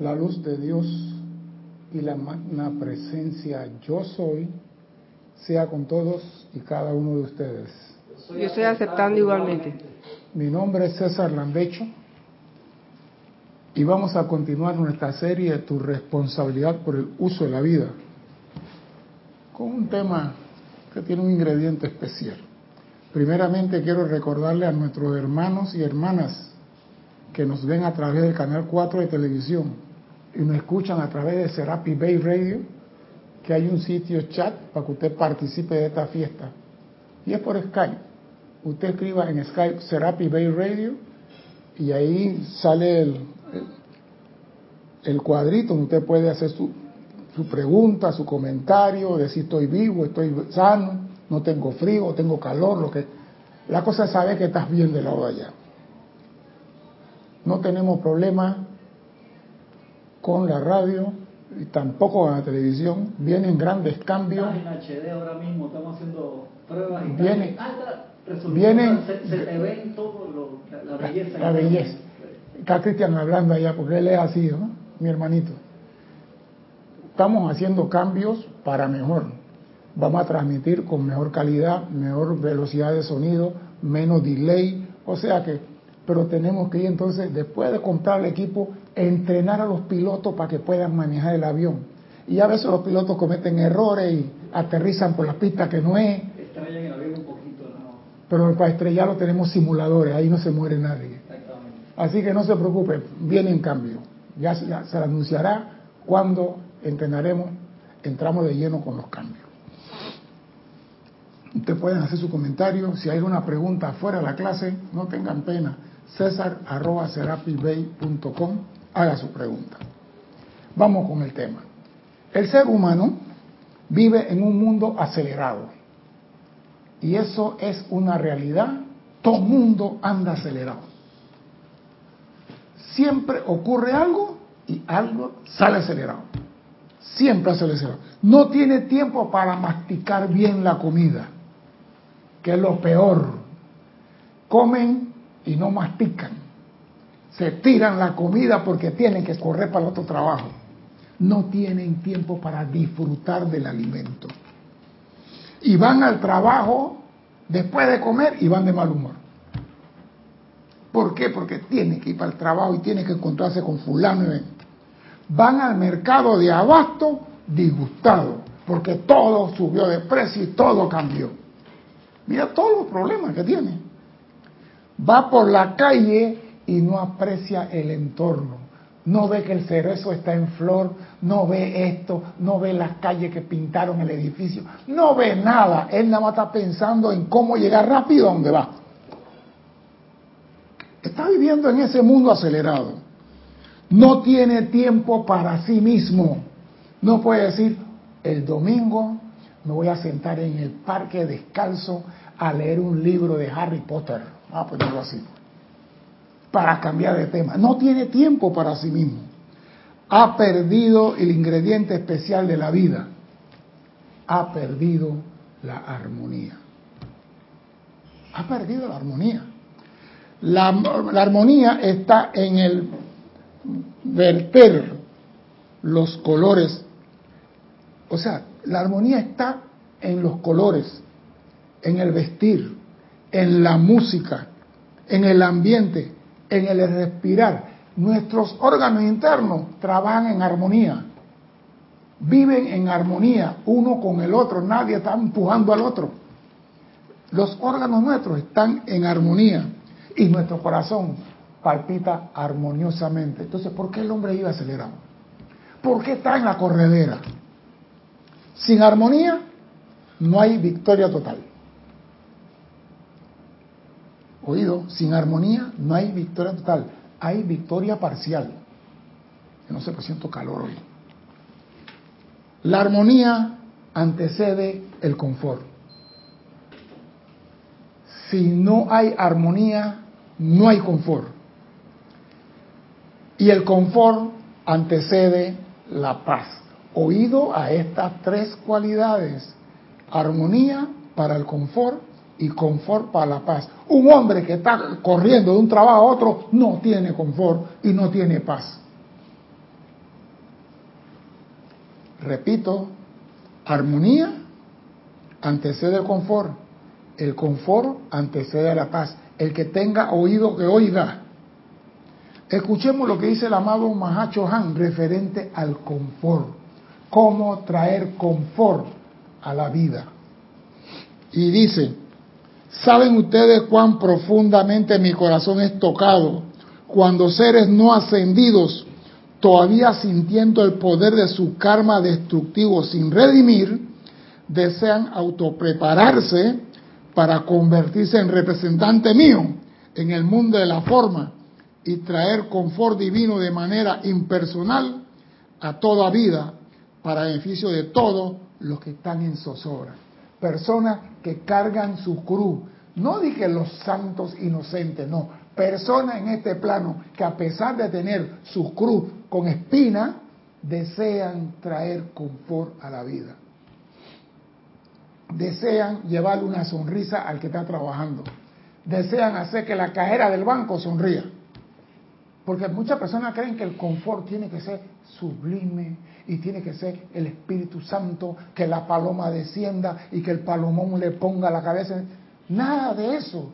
La luz de Dios y la magna presencia yo soy sea con todos y cada uno de ustedes. Yo estoy aceptando igualmente. Mi nombre es César Landecho y vamos a continuar nuestra serie Tu responsabilidad por el uso de la vida con un tema que tiene un ingrediente especial. Primeramente quiero recordarle a nuestros hermanos y hermanas que nos ven a través del canal 4 de televisión y nos escuchan a través de Serapi Bay Radio, que hay un sitio chat para que usted participe de esta fiesta. Y es por Skype. Usted escriba en Skype Serapi Bay Radio y ahí sale el, el, cuadrito donde usted puede hacer su, su pregunta, su comentario, decir estoy vivo, estoy sano, no tengo frío, tengo calor, lo que... La cosa es saber que estás bien de lado allá. No tenemos problema con la radio y tampoco con la televisión. Vienen grandes cambios. en HD ahora mismo, estamos haciendo pruebas y vienen, vienen se, se, te ven todo lo, la, la, belleza. La, belleza. Está Cristian hablando allá porque él es así, ¿no? Mi hermanito. Estamos haciendo cambios para mejor. Vamos a transmitir con mejor calidad, mejor velocidad de sonido, menos delay. O sea que pero tenemos que ir entonces, después de comprar el equipo, entrenar a los pilotos para que puedan manejar el avión. Y a veces los pilotos cometen errores y aterrizan por la pista que no es. Estrellan el avión un poquito, ¿no? Pero para estrellarlo tenemos simuladores, ahí no se muere nadie. Exactamente. Así que no se preocupe, viene en cambio. Ya, ya se anunciará cuando entrenaremos, entramos de lleno con los cambios. Ustedes pueden hacer su comentario. Si hay una pregunta fuera de la clase, no tengan pena cesar.com, haga su pregunta. Vamos con el tema. El ser humano vive en un mundo acelerado. Y eso es una realidad. Todo mundo anda acelerado. Siempre ocurre algo y algo sale acelerado. Siempre acelerado. No tiene tiempo para masticar bien la comida, que es lo peor. Comen y no mastican. Se tiran la comida porque tienen que correr para otro trabajo. No tienen tiempo para disfrutar del alimento. Y van al trabajo después de comer y van de mal humor. ¿Por qué? Porque tienen que ir para el trabajo y tienen que encontrarse con fulano. Van al mercado de abasto disgustados porque todo subió de precio y todo cambió. Mira todos los problemas que tienen va por la calle y no aprecia el entorno. No ve que el cerezo está en flor, no ve esto, no ve las calles que pintaron el edificio, no ve nada. Él nada más está pensando en cómo llegar rápido a donde va. Está viviendo en ese mundo acelerado. No tiene tiempo para sí mismo. No puede decir, el domingo me voy a sentar en el parque descalzo a leer un libro de Harry Potter Vamos a ponerlo así. Para cambiar de tema. No tiene tiempo para sí mismo. Ha perdido el ingrediente especial de la vida. Ha perdido la armonía. Ha perdido la armonía. La, la armonía está en el verter los colores. O sea, la armonía está en los colores, en el vestir, en la música, en el ambiente, en el respirar. Nuestros órganos internos trabajan en armonía, viven en armonía uno con el otro, nadie está empujando al otro. Los órganos nuestros están en armonía y nuestro corazón palpita armoniosamente. Entonces, ¿por qué el hombre iba acelerado? ¿Por qué está en la corredera? Sin armonía no hay victoria total. Oído, sin armonía no hay victoria total, hay victoria parcial. no sé, por siento calor hoy. La armonía antecede el confort. Si no hay armonía, no hay confort. Y el confort antecede la paz. Oído a estas tres cualidades. Armonía para el confort, y confort para la paz. Un hombre que está corriendo de un trabajo a otro no tiene confort y no tiene paz. Repito, armonía antecede el confort. El confort antecede a la paz. El que tenga oído que oiga. Escuchemos lo que dice el amado Mahacho Han referente al confort. Cómo traer confort a la vida. Y dice, ¿saben ustedes cuán profundamente mi corazón es tocado cuando seres no ascendidos, todavía sintiendo el poder de su karma destructivo sin redimir, desean autoprepararse para convertirse en representante mío en el mundo de la forma y traer confort divino de manera impersonal a toda vida para beneficio de todos los que están en zozobra. Personas que cargan su cruz. No dije los santos inocentes, no. Personas en este plano que a pesar de tener su cruz con espina, desean traer confort a la vida. Desean llevarle una sonrisa al que está trabajando. Desean hacer que la cajera del banco sonría. Porque muchas personas creen que el confort tiene que ser sublime y tiene que ser el Espíritu Santo, que la paloma descienda y que el palomón le ponga la cabeza. Nada de eso.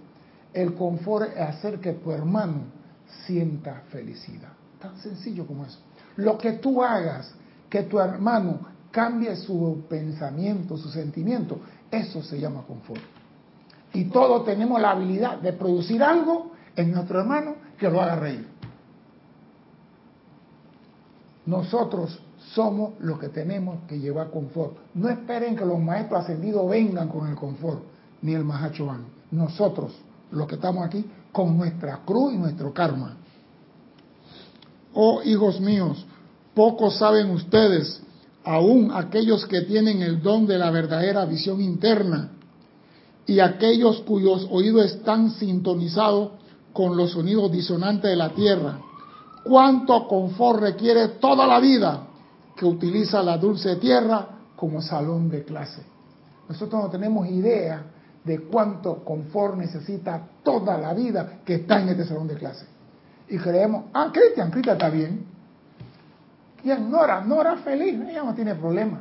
El confort es hacer que tu hermano sienta felicidad. Tan sencillo como eso. Lo que tú hagas, que tu hermano cambie su pensamiento, su sentimiento, eso se llama confort. Y todos tenemos la habilidad de producir algo en nuestro hermano que lo haga reír. Nosotros somos los que tenemos que llevar confort. No esperen que los maestros ascendidos vengan con el confort, ni el Mahacho van. Nosotros, los que estamos aquí, con nuestra cruz y nuestro karma. Oh hijos míos, pocos saben ustedes, aún aquellos que tienen el don de la verdadera visión interna y aquellos cuyos oídos están sintonizados con los sonidos disonantes de la tierra, cuánto confort requiere toda la vida que utiliza la dulce tierra como salón de clase. Nosotros no tenemos idea de cuánto confort necesita toda la vida que está en este salón de clase. Y creemos, ah, Cristian, Cristian está bien. Y Nora, Nora feliz, ella no tiene problema.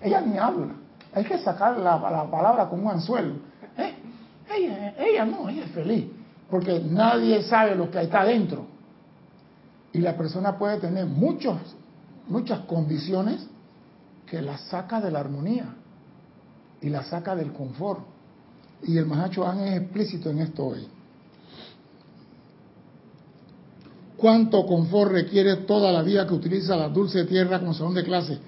Ella ni habla. Hay que sacar la, palabra con un anzuelo. ¿Eh? Ella, ella no, ella es feliz. Porque nadie sabe lo que está adentro. Y la persona puede tener muchos, muchas condiciones que la saca de la armonía y la saca del confort. Y el Mahacho es explícito en esto hoy. Cuánto confort requiere toda la vida que utiliza la dulce tierra como salón de clase,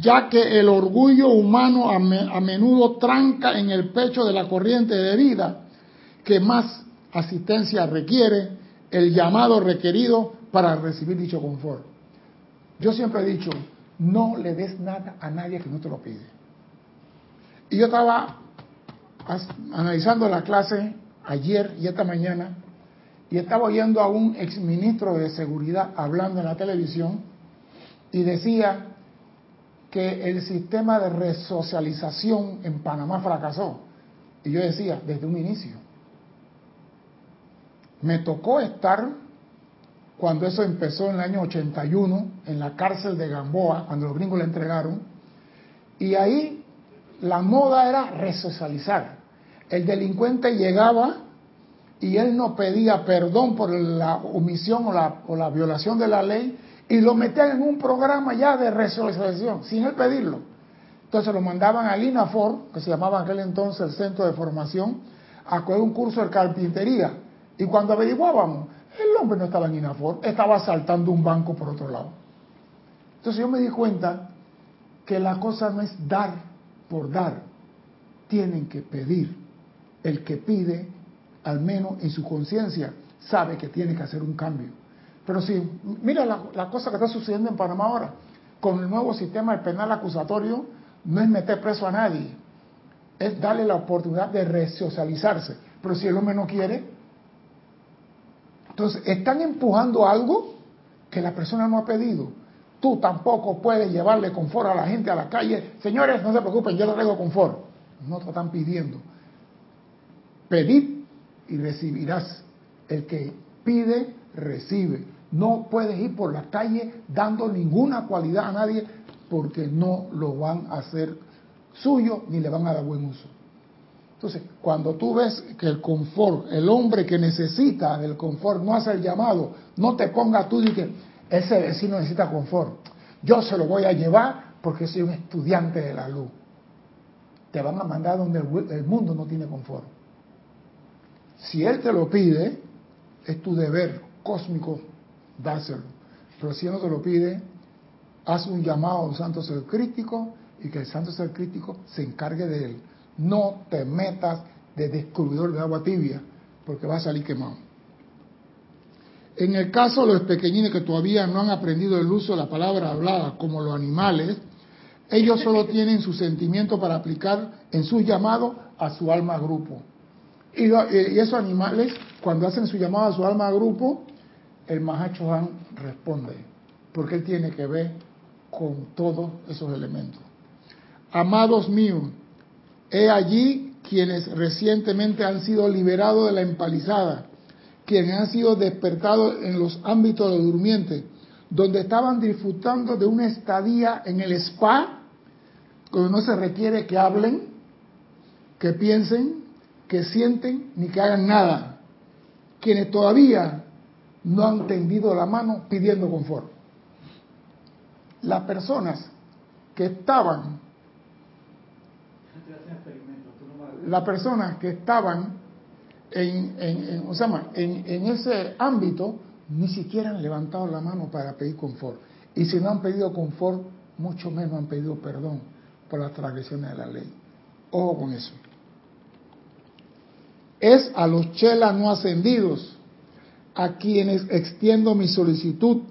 ya que el orgullo humano a menudo tranca en el pecho de la corriente de vida que más asistencia requiere, el llamado requerido para recibir dicho confort. Yo siempre he dicho, no le des nada a nadie que no te lo pide. Y yo estaba analizando la clase ayer y esta mañana y estaba oyendo a un exministro de seguridad hablando en la televisión y decía que el sistema de resocialización en Panamá fracasó. Y yo decía, desde un inicio. Me tocó estar cuando eso empezó en el año 81 en la cárcel de Gamboa, cuando los gringos le entregaron. Y ahí la moda era resocializar. El delincuente llegaba y él no pedía perdón por la omisión o la, o la violación de la ley y lo metían en un programa ya de resocialización, sin él pedirlo. Entonces lo mandaban al INAFOR, que se llamaba en aquel entonces el Centro de Formación, a coger un curso de carpintería. Y cuando averiguábamos, el hombre no estaba en INAFOR, estaba saltando un banco por otro lado. Entonces yo me di cuenta que la cosa no es dar por dar, tienen que pedir. El que pide al menos en su conciencia, sabe que tiene que hacer un cambio. Pero si, mira la, cosa que está sucediendo en Panamá ahora, con el nuevo sistema de penal acusatorio, no es meter preso a nadie, es darle la oportunidad de resocializarse. Pero si el hombre no quiere, entonces están empujando algo que la persona no ha pedido. Tú tampoco puedes llevarle confort a la gente a la calle. Señores, no se preocupen, yo traigo confort. No te están pidiendo. Pedir y recibirás. El que pide, recibe. No puedes ir por la calle dando ninguna cualidad a nadie. porque no lo van a hacer suyo ni le van a dar buen uso. Entonces, cuando tú ves que el confort, el hombre que necesita del confort no hace el llamado, no te ponga tú y que ese vecino necesita confort. Yo se lo voy a llevar porque soy un estudiante de la luz. Te van a mandar donde el mundo no tiene confort. Si él te lo pide, es tu deber cósmico dárselo. Pero si él no te lo pide, haz un llamado a un santo ser crítico y que el santo ser crítico se encargue de él. No te metas de descubridor de agua tibia, porque va a salir quemado. En el caso de los pequeñines que todavía no han aprendido el uso de la palabra hablada, como los animales, ellos solo tienen su sentimiento para aplicar en su llamado a su alma grupo. Y, esos animales, cuando hacen su llamado a su alma grupo, el Mahacho Han responde, porque él tiene que ver con todos esos elementos. Amados míos, he allí quienes recientemente han sido liberados de la empalizada, quienes han sido despertados en los ámbitos de los durmientes, donde estaban disfrutando de una estadía en el spa, donde no se requiere que hablen, que piensen, que sienten ni que hagan nada, quienes todavía no han tendido la mano pidiendo confort. Las personas que estaban, las personas que estaban en, en, en, en ese ámbito, ni siquiera han levantado la mano para pedir confort. Y si no han pedido confort, mucho menos han pedido perdón por las transgresiones de la ley. Ojo con eso es a los chelas no ascendidos a quienes extiendo mi solicitud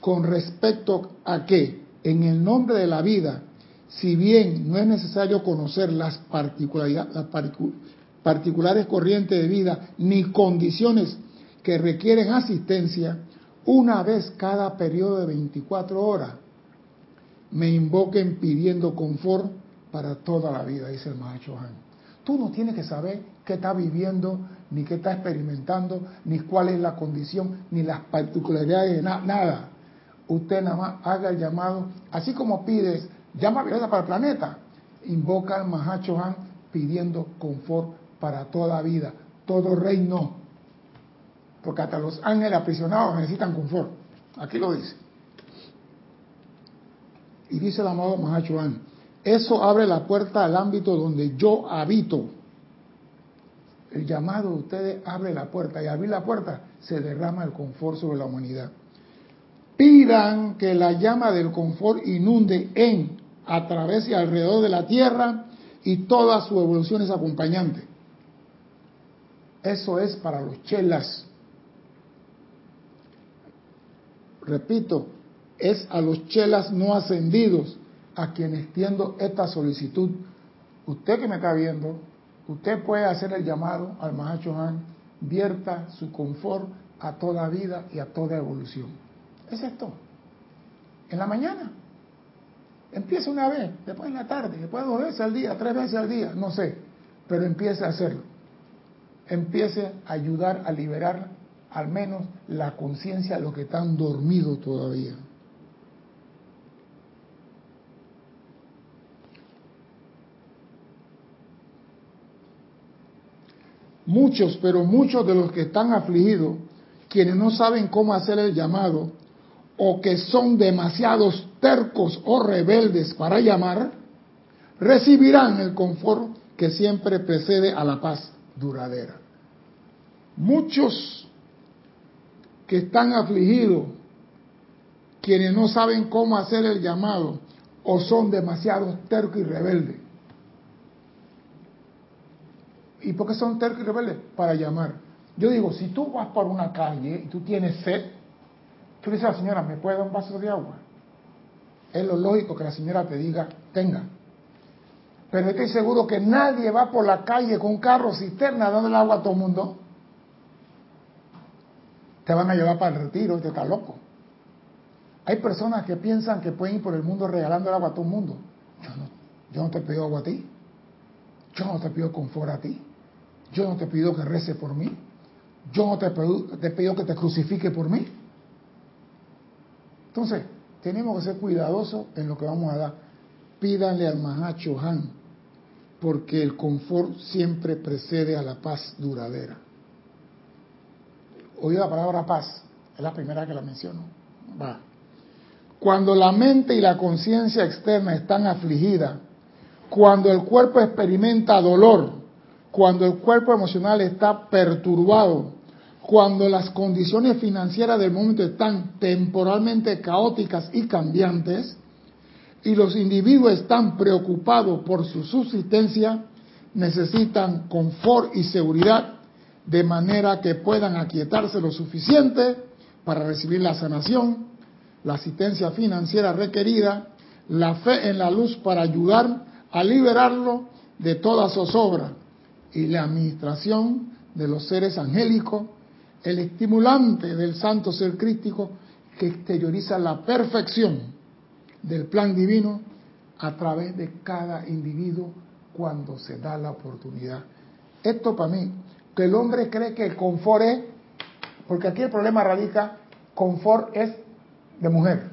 con respecto a que, en el nombre de la vida, si bien no es necesario conocer las, particulares corrientes de vida ni condiciones que requieren asistencia, una vez cada periodo de 24 horas, me invoquen pidiendo confort para toda la vida, dice el Mahacho. Tú no tienes que saber qué está viviendo, ni qué está experimentando, ni cuál es la condición, ni las particularidades de nada. Usted nada más haga el llamado, así como pides, llama a para el planeta, invoca al Mahacho Han pidiendo confort para toda vida, todo reino. Porque hasta los ángeles aprisionados necesitan confort. Aquí lo dice. Y dice el amado Mahacho Han, eso abre la puerta al ámbito donde yo habito. El llamado de ustedes abre la puerta y abrir la puerta se derrama el confort sobre la humanidad. Pidan que la llama del confort inunde en, a través y alrededor de la tierra y todas sus evoluciones acompañantes. Eso es para los chelas. Repito, es a los chelas no ascendidos a quien extiendo esta solicitud. Usted que me está viendo, usted puede hacer el llamado al Mahacho Han, vierta su confort a toda vida y a toda evolución. Es esto. En la mañana. Empiece una vez, después en la tarde, después dos veces al día, tres veces al día, no sé, pero empiece a hacerlo. Empiece a ayudar a liberar al menos la conciencia de los que están dormidos todavía. Muchos, pero muchos de los que están afligidos, quienes no saben cómo hacer el llamado, o que son demasiados tercos o rebeldes para llamar, recibirán el confort que siempre precede a la paz duradera. Muchos que están afligidos, quienes no saben cómo hacer el llamado, o son demasiados tercos y rebeldes, ¿Y por qué son tercos y rebeldes? Para llamar. Yo digo, si tú vas por una calle y tú tienes sed, tú dices la señora, ¿me puede dar un vaso de agua? Es lo lógico que la señora te diga, tenga. Pero estoy seguro que nadie va por la calle con carro cisterna dando el agua a todo el mundo. Te van a llevar para el retiro y te está loco. Hay personas que piensan que pueden ir por el mundo regalando el agua a todo el mundo. Yo no, yo no te pido agua a ti. Yo no te pido confort a ti. Yo no te pido que rece por mí. Yo no te pido, te pido que te crucifique por mí. Entonces, tenemos que ser cuidadosos en lo que vamos a dar. Pídanle al Mahacho Han, porque el confort siempre precede a la paz duradera. Oí la palabra paz, es la primera que la menciono. Va. Cuando la mente y la conciencia externa están afligidas, cuando el cuerpo experimenta dolor, cuando el cuerpo emocional está perturbado, cuando las condiciones financieras del momento están temporalmente caóticas y cambiantes, y los individuos están preocupados por su subsistencia, necesitan confort y seguridad de manera que puedan aquietarse lo suficiente para recibir la sanación, la asistencia financiera requerida, la fe en la luz para ayudar a liberarlo de toda zozobra y la administración de los seres angélicos, el estimulante del santo ser crístico que exterioriza la perfección del plan divino a través de cada individuo cuando se da la oportunidad. Esto para mí, que el hombre cree que el confort es, porque aquí el problema radica, confort es de mujer.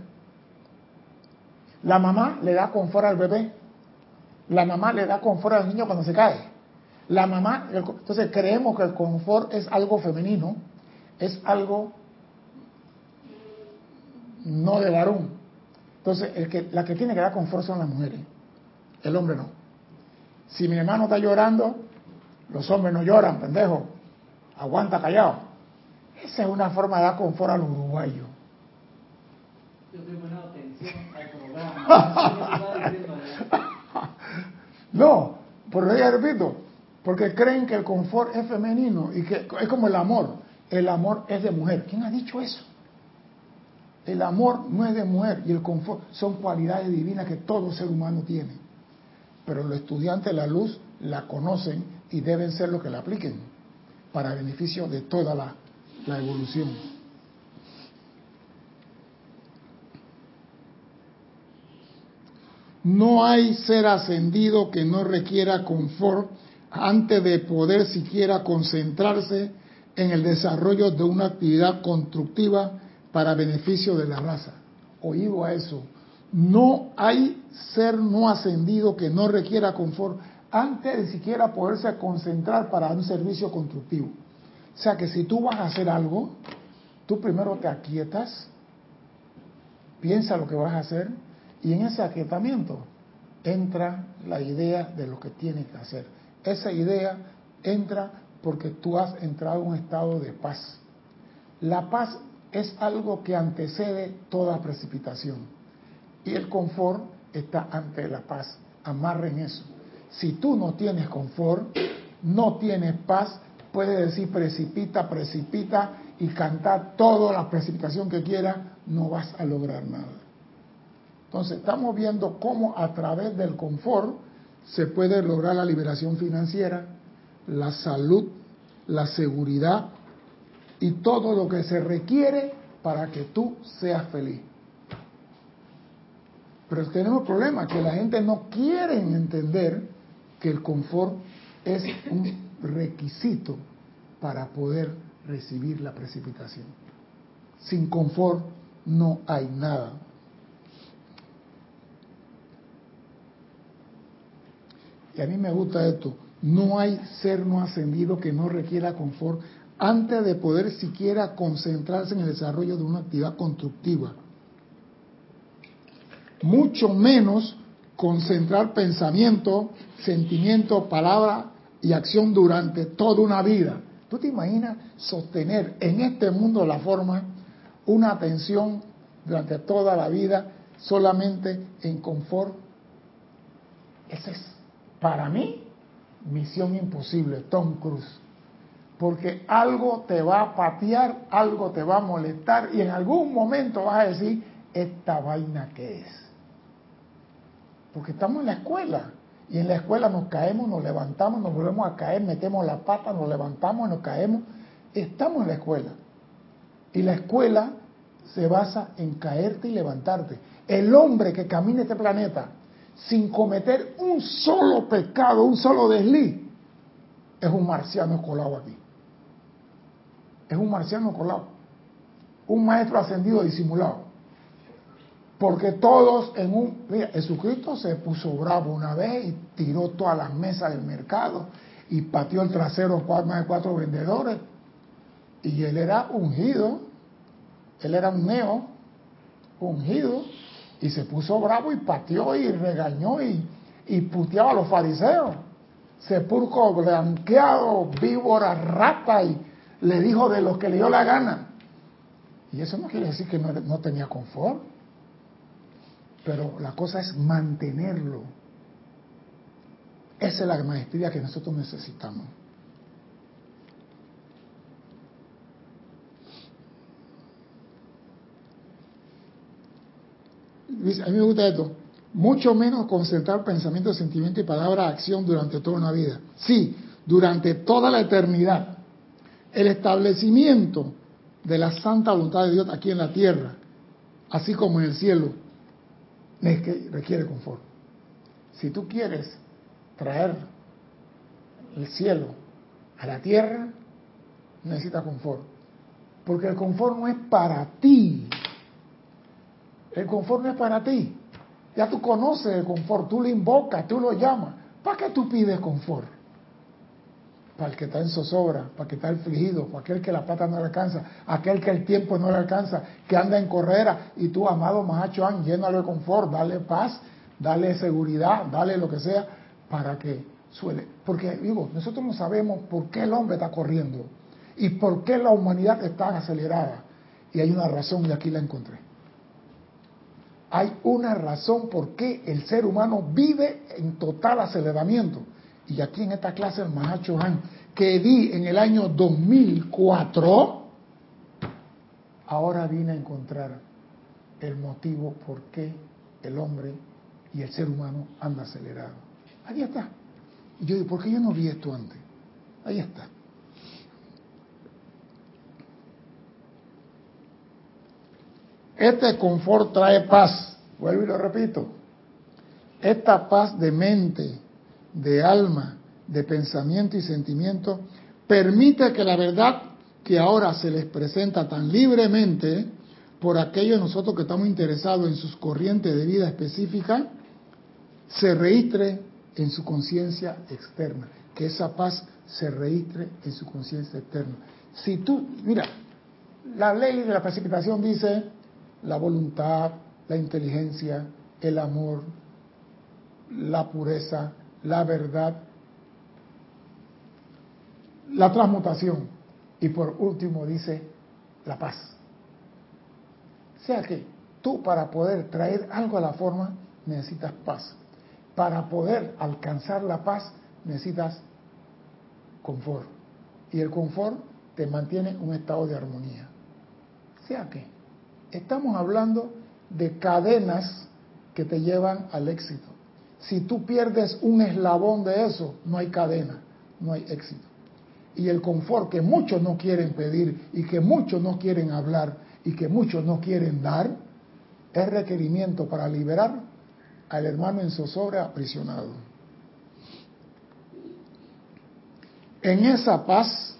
La mamá le da confort al bebé, la mamá le da confort al niño cuando se cae. La mamá, entonces creemos que el confort es algo femenino, es algo no de varón. Entonces, el que, la que tiene que dar confort son las mujeres, el hombre no. Si mi hermano está llorando, los hombres no lloran, pendejo, aguanta callado. Esa es una forma de dar confort al uruguayo. Yo atención al programa. no, por eso ya repito, porque creen que el confort es femenino y que es como el amor. El amor es de mujer. ¿Quién ha dicho eso? El amor no es de mujer y el confort son cualidades divinas que todo ser humano tiene. Pero los estudiantes de la luz la conocen y deben ser los que la apliquen para beneficio de toda la, la evolución. No hay ser ascendido que no requiera confort antes de poder siquiera concentrarse en el desarrollo de una actividad constructiva para beneficio de la raza. Oído a eso. No hay ser no ascendido que no requiera confort antes de siquiera poderse concentrar para un servicio constructivo. O sea que si tú vas a hacer algo, tú primero te aquietas, piensa lo que vas a hacer y en ese aquietamiento entra la idea de lo que tienes que hacer. Esa idea entra porque tú has entrado en un estado de paz. La paz es algo que antecede toda precipitación. Y el confort está ante la paz. Amarren eso. Si tú no tienes confort, no tienes paz, puedes decir precipita, precipita y cantar toda la precipitación que quieras, no vas a lograr nada. Entonces estamos viendo cómo a través del confort se puede lograr la liberación financiera, la salud, la seguridad y todo lo que se requiere para que tú seas feliz. Pero tenemos el problema, que la gente no quiere entender que el confort es un requisito para poder recibir la precipitación. Sin confort no hay nada. Y a mí me gusta esto. No hay ser no ascendido que no requiera confort antes de poder siquiera concentrarse en el desarrollo de una actividad constructiva. Mucho menos concentrar pensamiento, sentimiento, palabra y acción durante toda una vida. ¿Tú te imaginas sostener en este mundo la forma una atención durante toda la vida solamente en confort? Ese es para mí, misión imposible, Tom Cruise. Porque algo te va a patear, algo te va a molestar y en algún momento vas a decir, ¿esta vaina qué es? Porque estamos en la escuela y en la escuela nos caemos, nos levantamos, nos volvemos a caer, metemos la pata, nos levantamos, nos caemos. Estamos en la escuela. Y la escuela se basa en caerte y levantarte. El hombre que camina este planeta sin cometer un solo pecado, un solo desliz, es un marciano colado aquí. Es un marciano colado. Un maestro ascendido disimulado. Porque todos en un... Mira, Jesucristo se puso bravo una vez y tiró todas las mesas del mercado y pateó el trasero más de cuatro vendedores. Y él era ungido, él era un neo, ungido, y se puso bravo y pateó y regañó y, y puteaba a los fariseos. Sepulcro blanqueado, víbora, rata, y le dijo de lo que le dio la gana. Y eso no quiere decir que no, no tenía confort. Pero la cosa es mantenerlo. Esa es la maestría que nosotros necesitamos. A mí me gusta esto, mucho menos concentrar pensamiento, sentimiento y palabra acción durante toda una vida. Sí, durante toda la eternidad. El establecimiento de la santa voluntad de Dios aquí en la tierra, así como en el cielo, requiere confort. Si tú quieres traer el cielo a la tierra, necesitas confort. Porque el confort no es para ti, el confort no es para ti. Ya tú conoces el confort, tú lo invocas, tú lo llamas. ¿Para qué tú pides confort? Para el que está en zozobra, para el que está afligido, para aquel que la plata no le alcanza, aquel que el tiempo no le alcanza, que anda en carrera y tú, amado Mahachoan, llénalo de confort, dale paz, dale seguridad, dale lo que sea, para que suele. Porque, digo, nosotros no sabemos por qué el hombre está corriendo y por qué la humanidad está acelerada. Y hay una razón y aquí la encontré hay una razón por qué el ser humano vive en total aceleramiento. Y aquí en esta clase el Mahacho Han, que di en el año 2004, ahora vine a encontrar el motivo por qué el hombre y el ser humano anda acelerado. Ahí está. Y yo digo, ¿por qué yo no vi esto antes? Ahí está. Este confort trae paz. Vuelvo y lo repito. Esta paz de mente, de alma, de pensamiento y sentimiento permite que la verdad que ahora se les presenta tan libremente por aquellos nosotros que estamos interesados en sus corrientes de vida específica, se registre en su conciencia externa, que esa paz se registre en su conciencia externa. Si tú, mira, la ley de la precipitación dice, la voluntad, la inteligencia, el amor, la pureza, la verdad, la transmutación y por último dice la paz. O sea que tú para poder traer algo a la forma necesitas paz. Para poder alcanzar la paz necesitas confort. Y el confort te mantiene en un estado de armonía. O sea que Estamos hablando de cadenas que te llevan al éxito. Si tú pierdes un eslabón de eso, no hay cadena, no hay éxito. Y el confort que muchos no quieren pedir y que muchos no quieren hablar y que muchos no quieren dar, es requerimiento para liberar al hermano en zozobra aprisionado. En esa paz,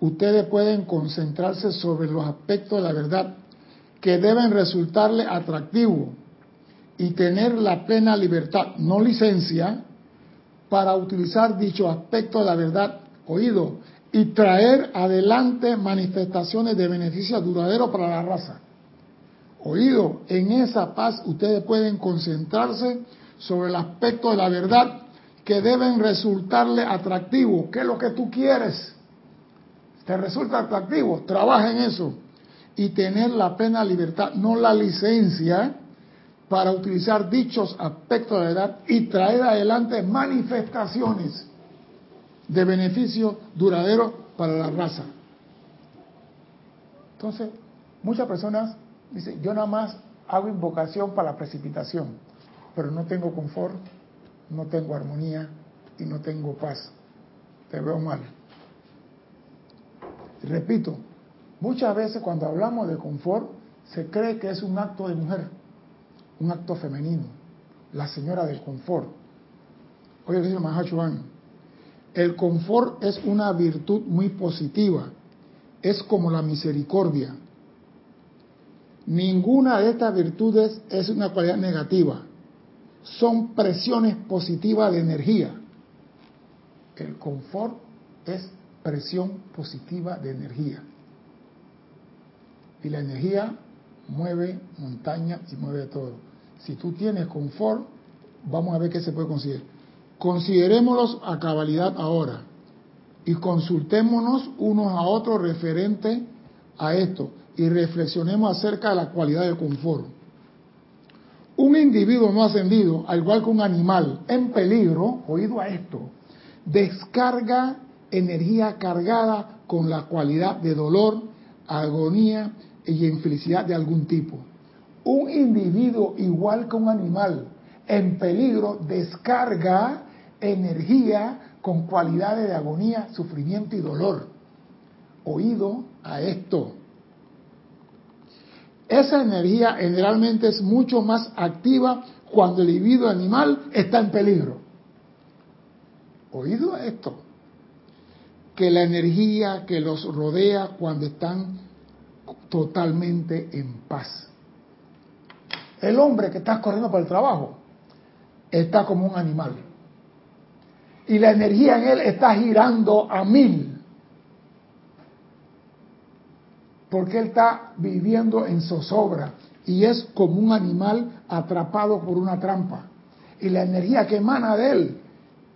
ustedes pueden concentrarse sobre los aspectos de la verdad que deben resultarle atractivo y tener la plena libertad, no licencia, para utilizar dicho aspecto de la verdad oído y traer adelante manifestaciones de beneficio duradero para la raza. Oído, en esa paz ustedes pueden concentrarse sobre el aspecto de la verdad que deben resultarle atractivo. ¿Qué es lo que tú quieres? ¿Te resulta atractivo? Trabaja en eso y tener la plena libertad, no la licencia, para utilizar dichos aspectos de la edad y traer adelante manifestaciones de beneficio duradero para la raza. Entonces, muchas personas dicen, yo nada más hago invocación para la precipitación, pero no tengo confort, no tengo armonía y no tengo paz. Te veo mal. Repito, Muchas veces cuando hablamos de confort se cree que es un acto de mujer, un acto femenino, la señora del confort. Oye, dice Mahachuan, el confort es una virtud muy positiva, es como la misericordia. Ninguna de estas virtudes es una cualidad negativa. Son presiones positivas de energía. El confort es presión positiva de energía. Y la energía mueve montaña y mueve todo. Si tú tienes confort, vamos a ver qué se puede conseguir. Considerémoslos a cabalidad ahora y consultémonos unos a otros referente a esto y reflexionemos acerca de la cualidad del confort. Un individuo no ascendido, al igual que un animal en peligro, oído a esto, descarga energía cargada con la cualidad de dolor, agonía y infelicidad de algún tipo. Un individuo igual que un animal en peligro descarga energía con cualidades de agonía, sufrimiento y dolor. Oído a esto. Esa energía generalmente es mucho más activa cuando el individuo animal está en peligro. Oído a esto. Que la energía que los rodea cuando están totalmente en paz. El hombre que está corriendo para el trabajo está como un animal. Y la energía en él está girando a mil. Porque él está viviendo en zozobra y es como un animal atrapado por una trampa. Y la energía que emana de él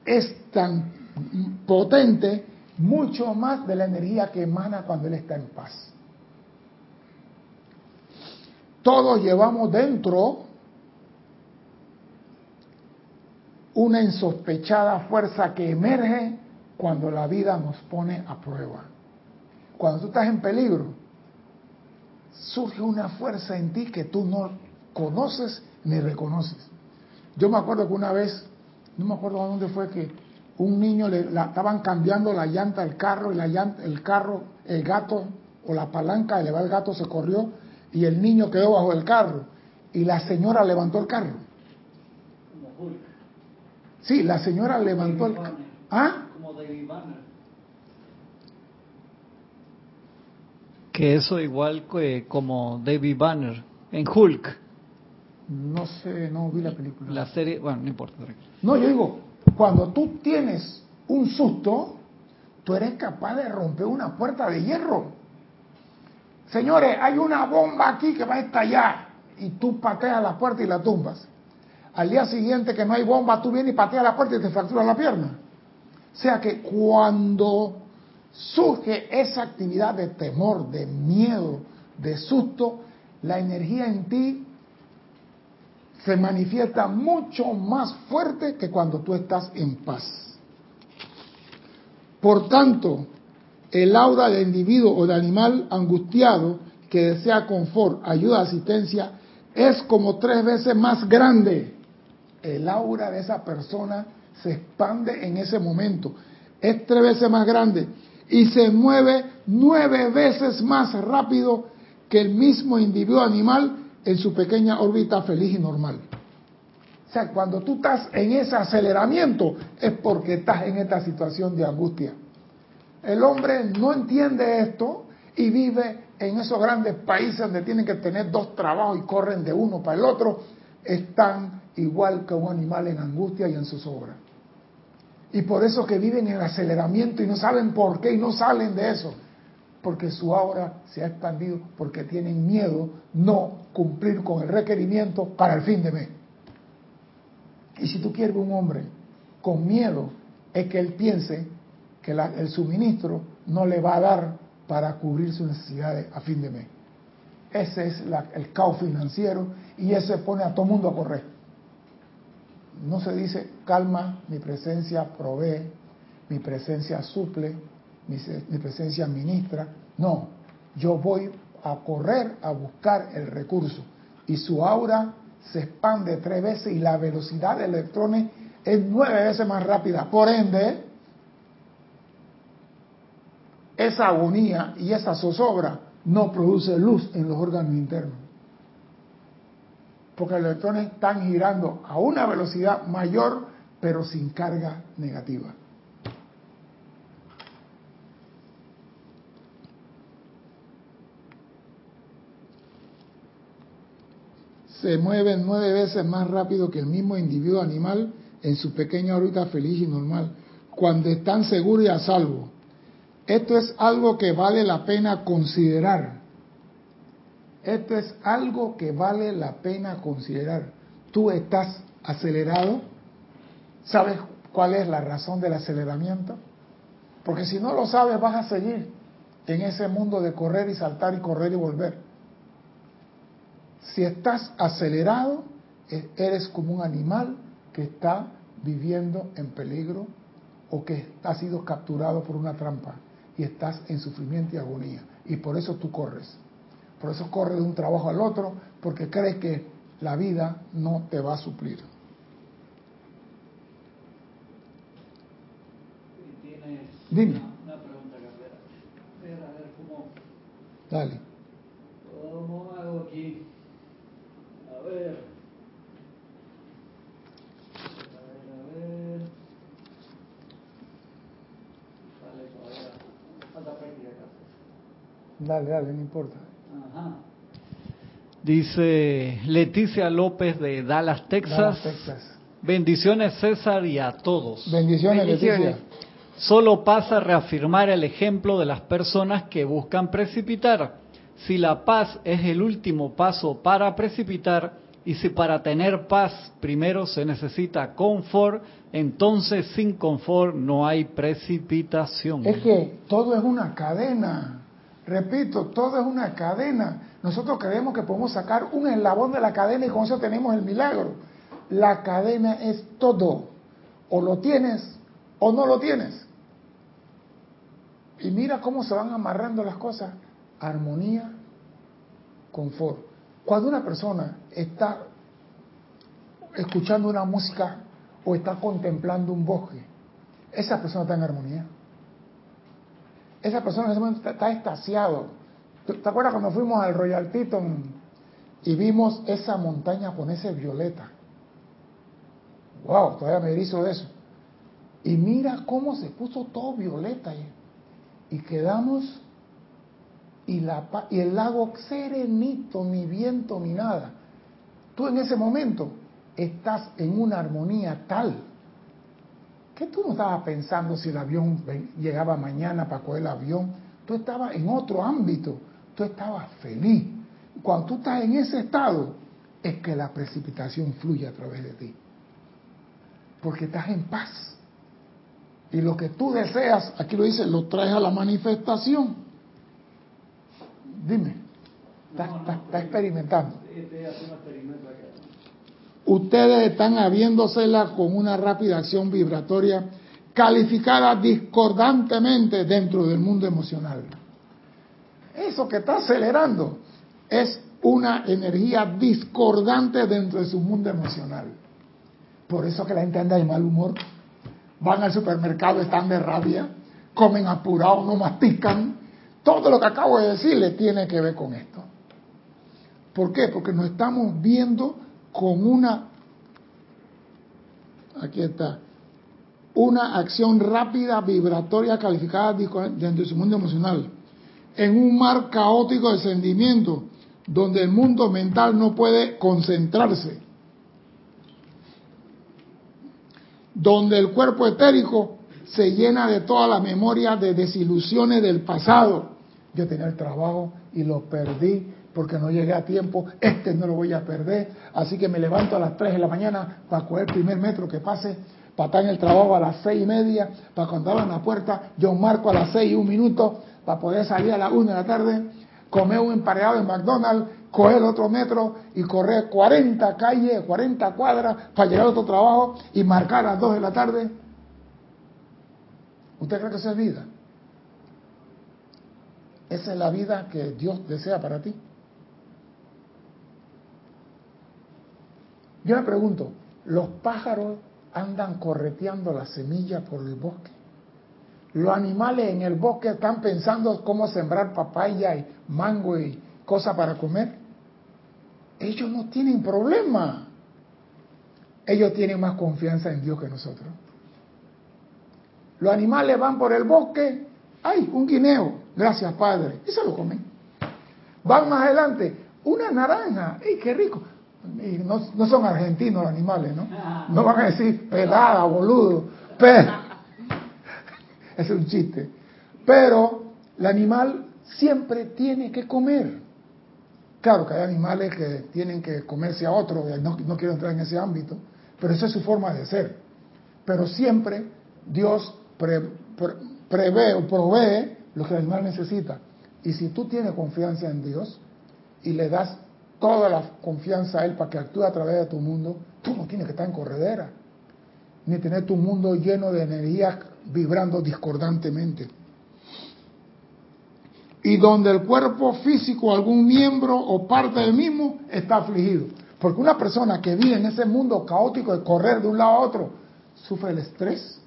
es tan potente, mucho más de la energía que emana cuando él está en paz. Todos llevamos dentro una insospechada fuerza que emerge cuando la vida nos pone a prueba. Cuando tú estás en peligro, surge una fuerza en ti que tú no conoces ni reconoces. Yo me acuerdo que una vez, no me acuerdo dónde fue que un niño le estaban cambiando la llanta del carro y la llanta, el carro, el gato o la palanca el gato se corrió y el niño quedó bajo el carro y la señora levantó el carro. Como Sí, la señora levantó el carro. ¿Ah? Como David Banner. Que eso igual que como David Banner en Hulk. No sé, no vi la película. La serie, bueno, no importa. No, yo digo, cuando tú tienes un susto, tú eres capaz de romper una puerta de hierro. Señores, hay una bomba aquí que va a estallar. Y tú pateas la puerta y la tumbas. Al día siguiente que no hay bomba, tú vienes y pateas la puerta y te fracturas la pierna. O sea que cuando surge esa actividad de temor, de miedo, de susto, la energía en ti se manifiesta mucho más fuerte que cuando tú estás en paz. Por tanto, el aura del individuo o del animal angustiado que desea confort, ayuda, asistencia, es como tres veces más grande. El aura de esa persona se expande en ese momento. Es tres veces más grande y se mueve nueve veces más rápido que el mismo individuo animal en su pequeña órbita feliz y normal. O sea, cuando tú estás en ese aceleramiento es porque estás en esta situación de angustia. El hombre no entiende esto y vive en esos grandes países donde tienen que tener dos trabajos y corren de uno para el otro. Están igual que un animal en angustia y en zozobra. Y por eso que viven en aceleramiento y no saben por qué y no salen de eso. Porque su aura se ha expandido porque tienen miedo no cumplir con el requerimiento para el fin de mes. Y si tú quieres un hombre con miedo, es que él piense que el suministro no le va a dar para cubrir sus necesidades a fin de mes. Ese es el caos financiero y ese pone a todo mundo a correr. No se dice, calma, mi presencia provee, mi presencia suple, mi, mi presencia ministra. No, yo voy a correr a buscar el recurso y su aura se expande tres veces y la velocidad de electrones es nueve veces más rápida. Por ende, esa agonía y esa zozobra no produce luz en los órganos internos. Porque los electrones están girando a una velocidad mayor, pero sin carga negativa. se mueve nueve veces más rápido que el mismo individuo animal en su pequeña órbita feliz y normal, cuando están seguros y a salvo. Esto es algo que vale la pena considerar. Esto es algo que vale la pena considerar. Tú estás acelerado. ¿Sabes cuál es la razón del aceleramiento? Porque si no lo sabes vas a seguir en ese mundo de correr y saltar y correr y volver. Si estás acelerado, e-, eres como un animal que está viviendo en peligro o que ha sido capturado por una trampa y estás en sufrimiento y agonía. Y por eso tú corres. Por eso corres de un trabajo al otro, porque crees que la vida no te va a suplir. Dime. Dale. ¿Cómo hago aquí? A ver. A ver, a ver. Dale, todavía. Falta práctica acá. Dale, dale, no importa. Ajá. Dice Leticia López de Dallas, Texas. Dallas, Texas. Bendiciones César y a todos. Bendiciones, Bendiciones. Leticia. Solo pasa a reafirmar el ejemplo de las personas que buscan precipitar. Si la paz es el último paso para precipitar y si para tener paz primero se necesita confort, entonces sin confort no hay precipitación. Es que todo es una cadena. Repito, todo es una cadena. Nosotros creemos que podemos sacar un eslabón de la cadena y con eso tenemos el milagro. La cadena es todo. O lo tienes o no lo tienes. Y mira cómo se van amarrando las cosas. Armonía, confort. Cuando una persona está escuchando una música o está contemplando un bosque, esa persona está en armonía. Esa persona en ese momento está, está. ¿Te acuerdas cuando fuimos al Royal Teton y vimos esa montaña con ese violeta? ¡Wow! Todavía me erizo de eso. Y mira cómo se puso todo violeta ahí. Y quedamos y, la, y el lago serenito, ni viento ni nada. Tú en ese momento estás en una armonía tal que tú no estabas pensando si el avión llegaba mañana para coger el avión. Tú estabas en otro ámbito. Tú estabas feliz. Cuando tú estás en ese estado, es que la precipitación fluye a través de ti. Porque estás en paz. Y lo que tú deseas, aquí lo dice, lo traes a la manifestación. Dime, está, está- está experimentando. Ustedes están habiéndosela con una rápida acción vibratoria calificada discordantemente dentro del mundo emocional. Eso que está acelerando es una energía discordante dentro de su mundo emocional. Por eso que la gente anda de mal humor. Van al supermercado, están de rabia, comen apurado, no mastican. Todo lo que acabo de decirle tiene que ver con esto. ¿Por qué? Porque nos estamos viendo con una, aquí está, una acción rápida, vibratoria, calificada dentro de su mundo emocional, en un mar caótico de sentimientos, donde el mundo mental no puede concentrarse, donde el cuerpo etérico se llena de toda la memoria de desilusiones del pasado. Yo tenía el trabajo y lo perdí porque no llegué a tiempo, este no lo voy a perder, así que me levanto a las 3 de la mañana para coger el primer metro que pase, para estar en el trabajo a las seis y media, para cuando abran la puerta, yo marco a las 6 y un minuto, para poder salir a las 1 de la tarde, comer un emparedado en McDonald's, coger otro metro y correr 40 calles, 40 cuadras para llegar a otro trabajo y marcar a las 2 de la tarde. ¿Usted cree que eso es vida? Esa es la vida que Dios desea para ti. Yo me pregunto, ¿los pájaros andan correteando la semilla por el bosque? ¿Los animales en el bosque están pensando cómo sembrar papaya y mango y cosas para comer? Ellos no tienen problema. Ellos tienen más confianza en Dios que nosotros. Los animales van por el bosque, ¡ay, un guineo! Gracias, Padre. Y se lo comen. Van más adelante, una naranja, ¡ay, qué rico! Y no, no son argentinos los animales, ¿no? No van a decir pelada, boludo. Pero, es un chiste. Pero el animal siempre tiene que comer. Claro que hay animales que tienen que comerse a otro, no, no quiero entrar en ese ámbito, pero esa es su forma de ser. Pero siempre Dios prevé o provee lo que el animal necesita. Y si tú tienes confianza en Dios y le das toda la confianza a Él para que actúe a través de tu mundo, tú no tienes que estar en corredera, ni tener tu mundo lleno de energía vibrando discordantemente. Y donde el cuerpo físico, algún miembro o parte del mismo está afligido. Porque una persona que vive en ese mundo caótico de correr de un lado a otro, sufre el estrés,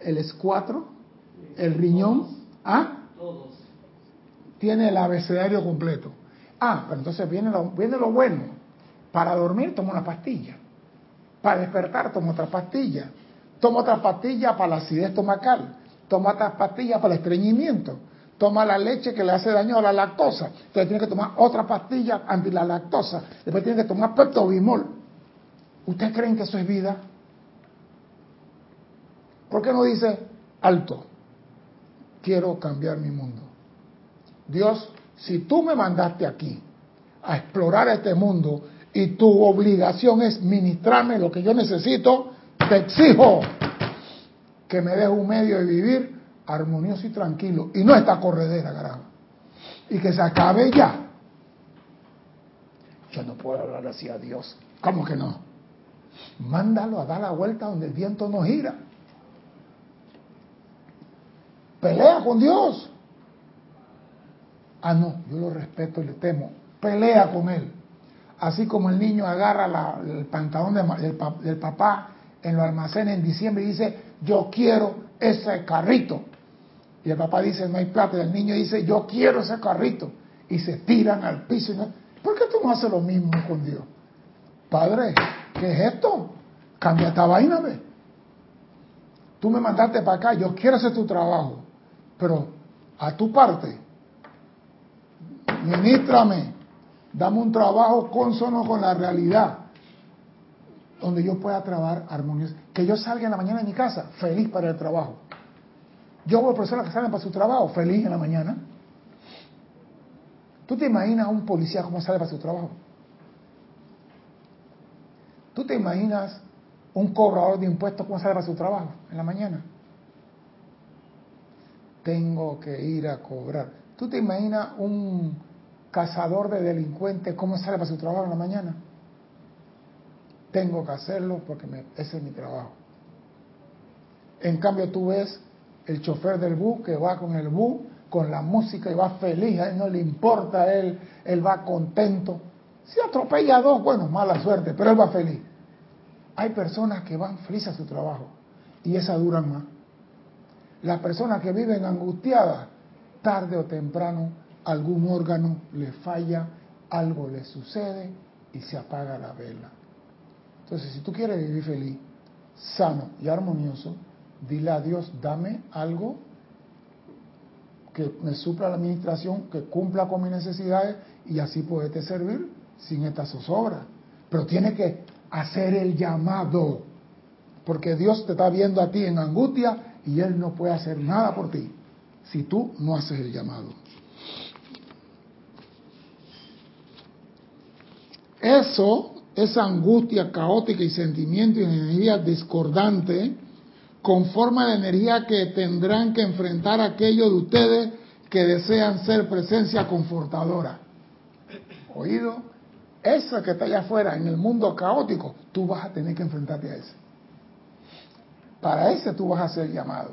el escuatro, el riñón, ¿ah? Tiene el abecedario completo. Ah, pero entonces viene lo, viene lo bueno. Para dormir toma una pastilla. Para despertar toma otra pastilla. Toma otra pastilla para la acidez estomacal. Toma otra pastilla para el estreñimiento. Toma la leche que le hace daño a la lactosa. Entonces tiene que tomar otra pastilla anti la lactosa. Después tiene que tomar pepto-bimol. ¿Ustedes creen que eso es vida? ¿Por qué no dice alto? Quiero cambiar mi mundo. Dios, si tú me mandaste aquí a explorar este mundo y tu obligación es ministrarme lo que yo necesito, te exijo que me des un medio de vivir armonioso y tranquilo y no esta corredera, carajo. Y que se acabe ya. Yo no puedo hablar así a Dios. ¿Cómo que no? Mándalo a dar la vuelta donde el viento no gira. Pelea con Dios. Ah, no, yo lo respeto y le temo. Pelea con Él. Así como el niño agarra el pantalón del, papá en los almacenes en diciembre y dice, yo quiero ese carrito. Y el papá dice, no hay plata. Y el niño dice, yo quiero ese carrito. Y se tiran al piso. ¿Por qué tú no haces lo mismo con Dios? Padre, ¿qué es esto? Cambia esta vaina, ve. Tú me mandaste para acá, yo quiero hacer tu trabajo pero a tu parte, ministrame, dame un trabajo consono con la realidad, donde yo pueda trabajar armonioso, que yo salga en la mañana de mi casa feliz para el trabajo. Yo veo personas que salen para su trabajo feliz en la mañana. ¿Tú te imaginas a un policía cómo sale para su trabajo? ¿Tú te imaginas un cobrador de impuestos cómo sale para su trabajo en la mañana? tengo que ir a cobrar. ¿Tú te imaginas un cazador de delincuentes cómo sale para su trabajo en la mañana? Tengo que hacerlo porque ese es mi trabajo. En cambio tú ves el chofer del bus que va con el bus, con la música y va feliz, a él no le importa, él, él va contento. Si atropella a dos, bueno, mala suerte, pero él va feliz. Hay personas que van felices a su trabajo y esas duran más. Las personas que viven angustiadas, tarde o temprano algún órgano le falla, algo le sucede y se apaga la vela. Entonces, si tú quieres vivir feliz, sano y armonioso, dile a Dios, dame algo que me supla la administración, que cumpla con mis necesidades y así poderte servir sin esta zozobra. Pero tiene que hacer el llamado, porque Dios te está viendo a ti en angustia y Él no puede hacer nada por ti si tú no haces el llamado. Eso, esa angustia caótica y sentimiento y energía discordante, conforma la energía que tendrán que enfrentar aquellos de ustedes que desean ser presencia confortadora. Oído, eso que está allá afuera en el mundo caótico, tú vas a tener que enfrentarte a eso. Para ese tú vas a ser llamado.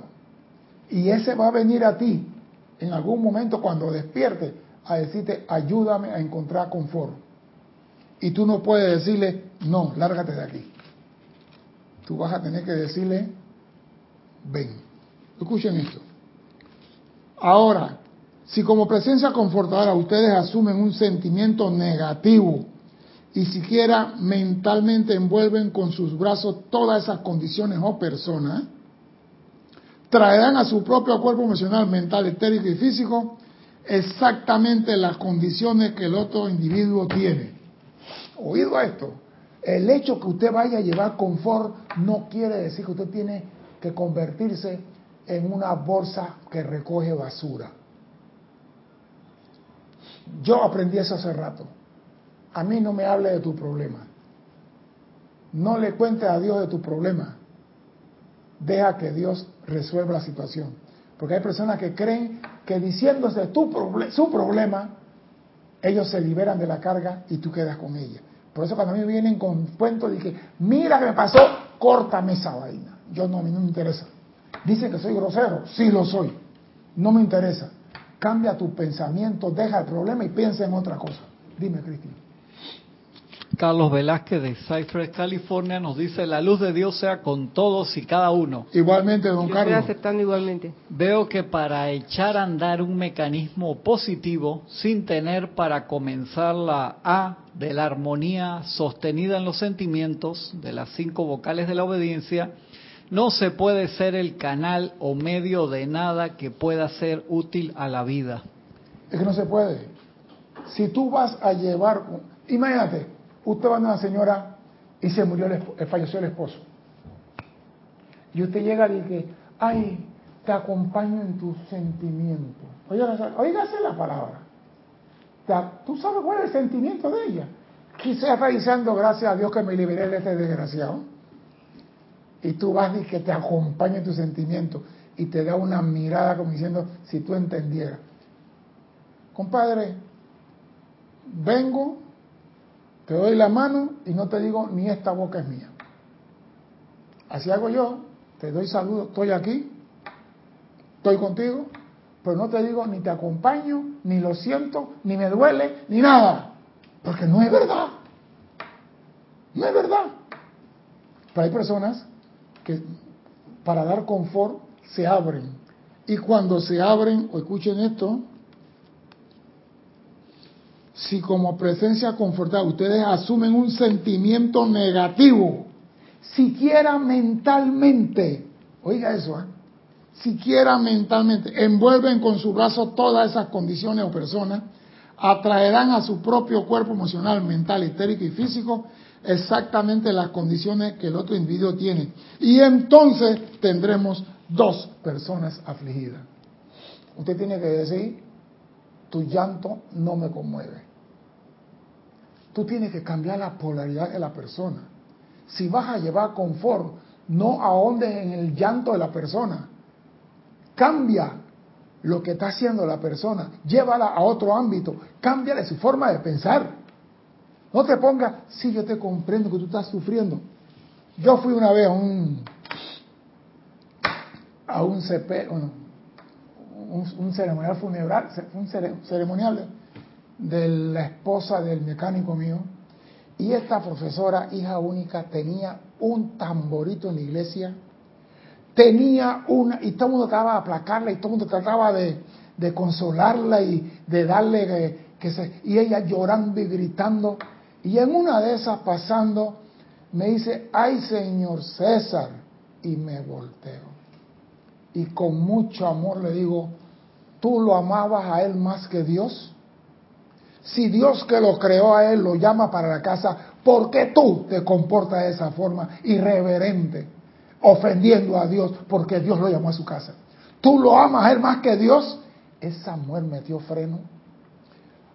Y ese va a venir a ti en algún momento cuando despierte a decirte, ayúdame a encontrar confort. Y tú no puedes decirle, no, lárgate de aquí. Tú vas a tener que decirle, ven. Escuchen esto. Ahora, si como presencia confortadora ustedes asumen un sentimiento negativo y siquiera mentalmente envuelven con sus brazos todas esas condiciones o personas, traerán a su propio cuerpo emocional, mental, etérico y físico exactamente las condiciones que el otro individuo tiene. Oído a esto. El hecho que usted vaya a llevar confort no quiere decir que usted tiene que convertirse en una bolsa que recoge basura. Yo aprendí eso hace rato. A mí no me hable de tu problema. No le cuentes a Dios de tu problema. Deja que Dios resuelva la situación. Porque hay personas que creen que diciéndose tu su problema, ellos se liberan de la carga y tú quedas con ella. Por eso cuando a mí vienen con cuentos de que, mira que me pasó, córtame esa vaina. Yo no, a mí no me interesa. Dicen que soy grosero, sí lo soy. No me interesa. Cambia tu pensamiento, deja el problema y piensa en otra cosa. Dime, Cristian. Carlos Velázquez de Cypress, California, nos dice, la luz de Dios sea con todos y cada uno. Igualmente, don Yo Carlos. estoy aceptando igualmente. Veo que para echar a andar un mecanismo positivo, sin tener para comenzar la A de la armonía sostenida en los sentimientos, de las cinco vocales de la obediencia, no se puede ser el canal o medio de nada que pueda ser útil a la vida. Es que no se puede. Si tú vas a llevar, imagínate, usted va a una señora y se murió, el, falleció el esposo. Y usted llega y dice, ay, te acompaño en tus sentimientos. Oígase, la palabra. ¿Tú sabes cuál es el sentimiento de ella? Quizás diciendo, gracias a Dios que me liberé de este desgraciado. Y tú vas y que te acompaña en tus sentimientos y te da una mirada como diciendo, si tú entendieras. Compadre, vengo, te doy la mano y no te digo ni esta boca es mía. Así hago yo, te doy saludo, estoy aquí, estoy contigo, pero no te digo ni te acompaño, ni lo siento, ni me duele, ni nada, porque no es verdad. No es verdad. Pero hay personas que para dar confort se abren. Y cuando se abren, o escuchen esto, si como presencia confortable ustedes asumen un sentimiento negativo, siquiera mentalmente, oiga eso, ¿eh? siquiera mentalmente, envuelven con su brazo todas esas condiciones o personas, atraerán a su propio cuerpo emocional, mental, etérico y físico exactamente las condiciones que el otro individuo tiene. Y entonces tendremos dos personas afligidas. Usted tiene que decir, tu llanto no me conmueve. Tú tienes que cambiar la polaridad de la persona. Si vas a llevar confort, no ahondes en el llanto de la persona. Cambia lo que está haciendo la persona, llévala a otro ámbito, cámbiale su forma de pensar. No te pongas, sí, yo te comprendo que tú estás sufriendo. Yo fui una vez a un a un CP, un, un ceremonial funeral, un cere- ceremonial de la esposa del mecánico mío, y esta profesora, hija única, tenía un tamborito en la iglesia, tenía una, y todo el mundo trataba de aplacarla, y todo el mundo trataba de, de consolarla y de darle que, que se, y ella llorando y gritando, y en una de esas pasando, me dice, ay señor César, y me volteo. Y con mucho amor le digo, ¿tú lo amabas a él más que Dios? Si Dios que lo creó a él lo llama para la casa, ¿por qué tú te comportas de esa forma irreverente, ofendiendo a Dios porque Dios lo llamó a su casa? ¿Tú lo amas a él más que Dios? Esa mujer metió freno,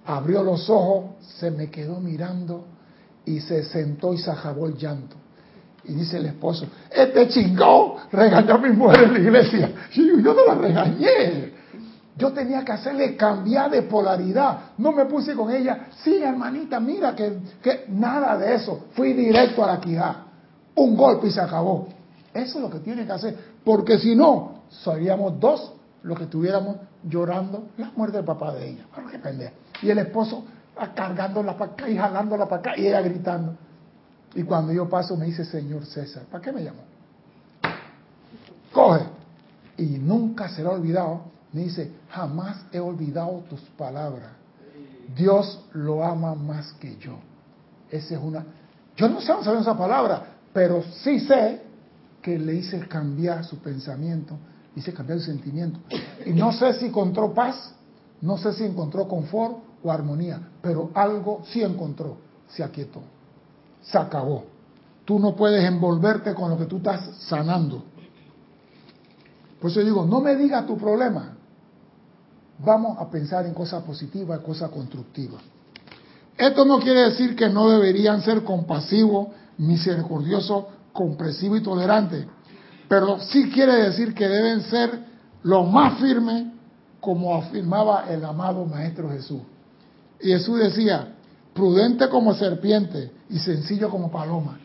abrió los ojos, se me quedó mirando y se sentó y se acabó el llanto. Y dice el esposo, este chingón regañó a mi mujer en la iglesia. Y yo, yo no la regañé. Yo tenía que hacerle cambiar de polaridad. No me puse con ella, sí, hermanita, mira que, que nada de eso. Fui directo a la quijada. Un golpe y se acabó. Eso es lo que tiene que hacer. Porque si no, seríamos dos los que estuviéramos llorando la muerte del papá de ella. Pero qué pendeja. Y el esposo cargándola para acá y jalándola para acá y ella gritando. Y cuando yo paso me dice, Señor César, ¿para qué me llamó? Coge. Y nunca será olvidado. Dice, jamás he olvidado tus palabras. Dios lo ama más que yo. Esa es una... Yo no sé dónde salió esa palabra, pero sí sé que le hice cambiar su pensamiento, hice cambiar su sentimiento. Y no sé si encontró paz, no sé si encontró confort o armonía, pero algo sí encontró. se aquietó. Se acabó. Tú no puedes envolverte con lo que tú estás sanando. Por eso digo, no me digas tu problema. Vamos a pensar en cosas positivas, cosas constructivas. Esto no quiere decir que no deberían ser compasivos, misericordiosos, comprensivos y tolerantes, pero sí quiere decir que deben ser lo más firmes, como afirmaba el amado Maestro Jesús. Y Jesús decía, prudente como serpiente y sencillo como paloma.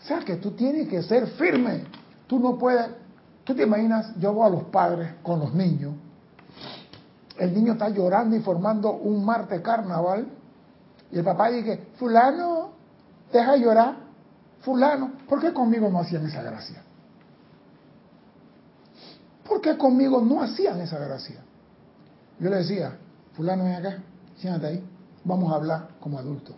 O sea que tú tienes que ser firme. Tú no puedes, tú te imaginas, yo voy a los padres con los niños, el niño está llorando y formando un Marte carnaval, y el papá dice, fulano, deja llorar, fulano, ¿por qué conmigo no hacían esa gracia? ¿Por qué conmigo no hacían esa gracia? Yo le decía, fulano, ven acá, siéntate ahí, vamos a hablar como adultos.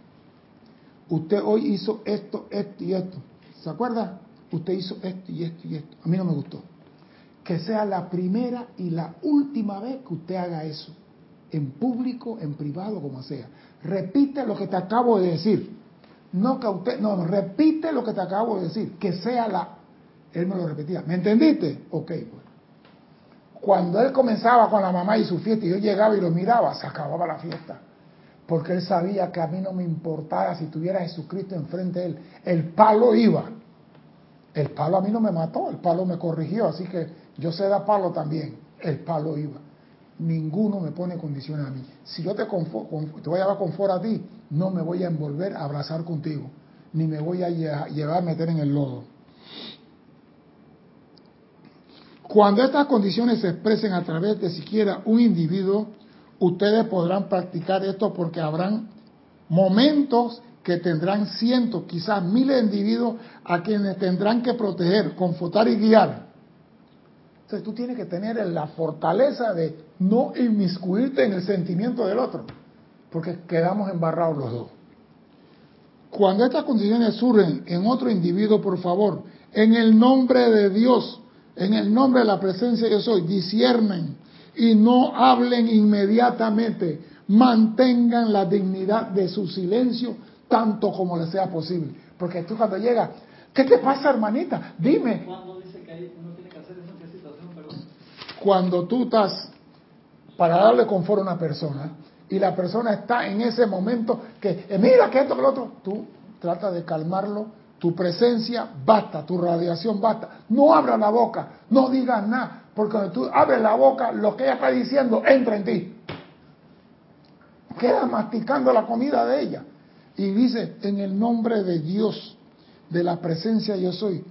Usted hoy hizo esto, esto y esto. ¿Se acuerda? Usted hizo esto y esto y esto. A mí no me gustó. Que sea la primera y la última vez que usted haga eso. En público, en privado, como sea. Repite lo que te acabo de decir. No que usted, no, repite lo que te acabo de decir. Que sea la... Él me lo repetía. ¿Me entendiste? Ok, pues. Cuando él comenzaba con la mamá y su fiesta y yo llegaba y lo miraba, se acababa la fiesta. Porque él sabía que a mí no me importara si tuviera Jesucristo enfrente de él. El palo iba. El palo a mí no me mató, el palo me corrigió, así que yo sé dar palo también. El palo iba. Ninguno me pone condiciones a mí. Si yo te, voy a dar confort a ti, no me voy a envolver a abrazar contigo, ni me voy a llevar a meter en el lodo. Cuando estas condiciones se expresen a través de siquiera un individuo, ustedes podrán practicar esto porque habrán momentos que tendrán cientos, quizás miles de individuos a quienes tendrán que proteger, confortar y guiar. Entonces tú tienes que tener la fortaleza de no inmiscuirte en el sentimiento del otro, porque quedamos embarrados los dos. Cuando estas condiciones surgen en otro individuo, por favor, en el nombre de Dios, en el nombre de la presencia yo soy, disciernen y no hablen inmediatamente, mantengan la dignidad de su silencio tanto como les sea posible. Porque tú cuando llegas, ¿qué te pasa hermanita? Dime. ¿Cuándo dice que uno tiene que hacer eso en qué situación, perdón? Cuando tú estás para darle confort a una persona y la persona está en ese momento que, eh, mira que esto, que lo otro, tú trata de calmarlo tu presencia basta, tu radiación basta. No abra la boca, no digas nada, porque cuando tú abres la boca, lo que ella está diciendo entra en ti. Queda masticando la comida de ella. Y dice, en el nombre de Dios, de la presencia yo soy,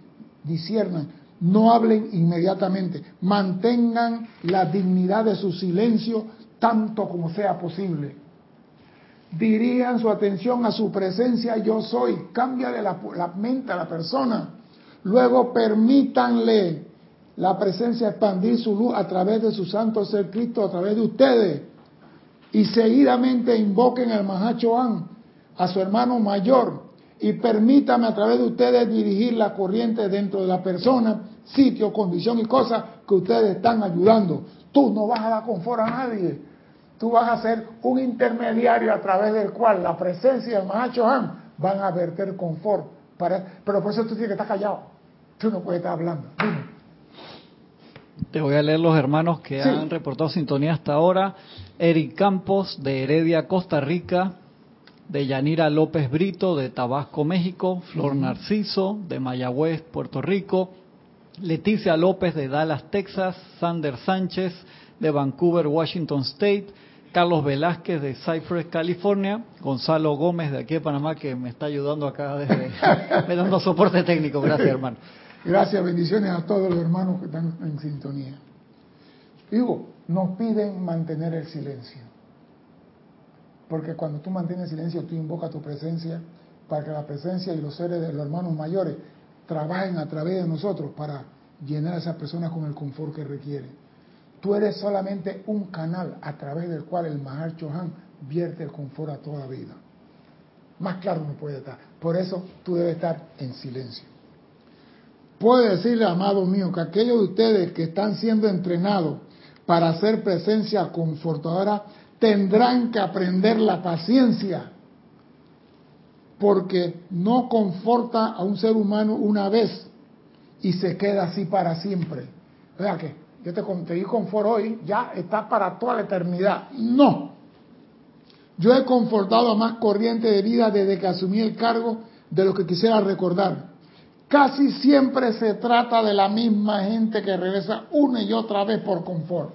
disciernan, no hablen inmediatamente, mantengan la dignidad de su silencio tanto como sea posible. Dirijan su atención a su presencia yo soy, cámbiale la, la, mente a la persona, luego permítanle la presencia expandir su luz a través de su santo ser Cristo, a través de ustedes, y seguidamente invoquen al Mahachohan, a su hermano mayor, y permítame a través de ustedes dirigir la corriente dentro de la persona, sitio, condición y cosas que ustedes están ayudando. Tú no vas a dar confort a nadie tú vas a ser un intermediario a través del cual la presencia del Mahacho Han van a verter confort. Para, pero por eso tú tienes que estar callado. Tú no puedes estar hablando. Te voy a leer los hermanos que han reportado sintonía hasta ahora. Eric Campos, de Heredia, Costa Rica. De Yanira López Brito, de Tabasco, México. Flor Narciso, de Mayagüez, Puerto Rico. Leticia López, de Dallas, Texas. Sander Sánchez, de Vancouver, Washington State. Carlos Velázquez de Cypress, California, Gonzalo Gómez de aquí de Panamá que me está ayudando acá desde, me dando soporte técnico. Gracias, hermano. Gracias, bendiciones a todos los hermanos que están en sintonía. Digo, nos piden mantener el silencio. Porque cuando tú mantienes silencio, tú invocas tu presencia para que la presencia y los seres de los hermanos mayores trabajen a través de nosotros para llenar a esas personas con el confort que requieren. Tú eres solamente un canal a través del cual el Mahar Chohan vierte el confort a toda vida. Más claro no puede estar. Por eso tú debes estar en silencio. Puedo decirle, amado mío, que aquellos de ustedes que están siendo entrenados para hacer presencia confortadora tendrán que aprender la paciencia. Porque no conforta a un ser humano una vez y se queda así para siempre. O sea que yo te, te di confort hoy, ya está para toda la eternidad. No. Yo he confortado a más corriente de vida desde que asumí el cargo de lo que quisiera recordar. Casi siempre se trata de la misma gente que regresa una y otra vez por confort.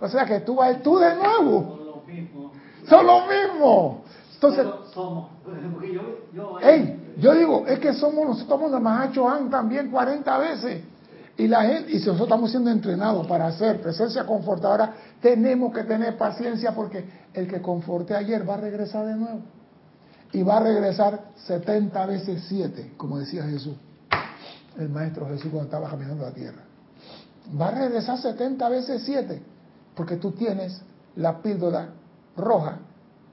O sea que tú vas tú de nuevo. Son los mismos. Son los mismos. Entonces, Pero somos. Porque yo, yo, Ey, yo digo, es que somos nosotros de Mahacho Han también 40 veces. Y la gente, y si nosotros estamos siendo entrenados para hacer presencia confortadora, tenemos que tener paciencia porque el que conforté ayer va a regresar de nuevo. Y va a regresar 70 veces 7, como decía Jesús, el Maestro Jesús cuando estaba caminando la tierra. Va a regresar 70 veces 7, porque tú tienes la píldora roja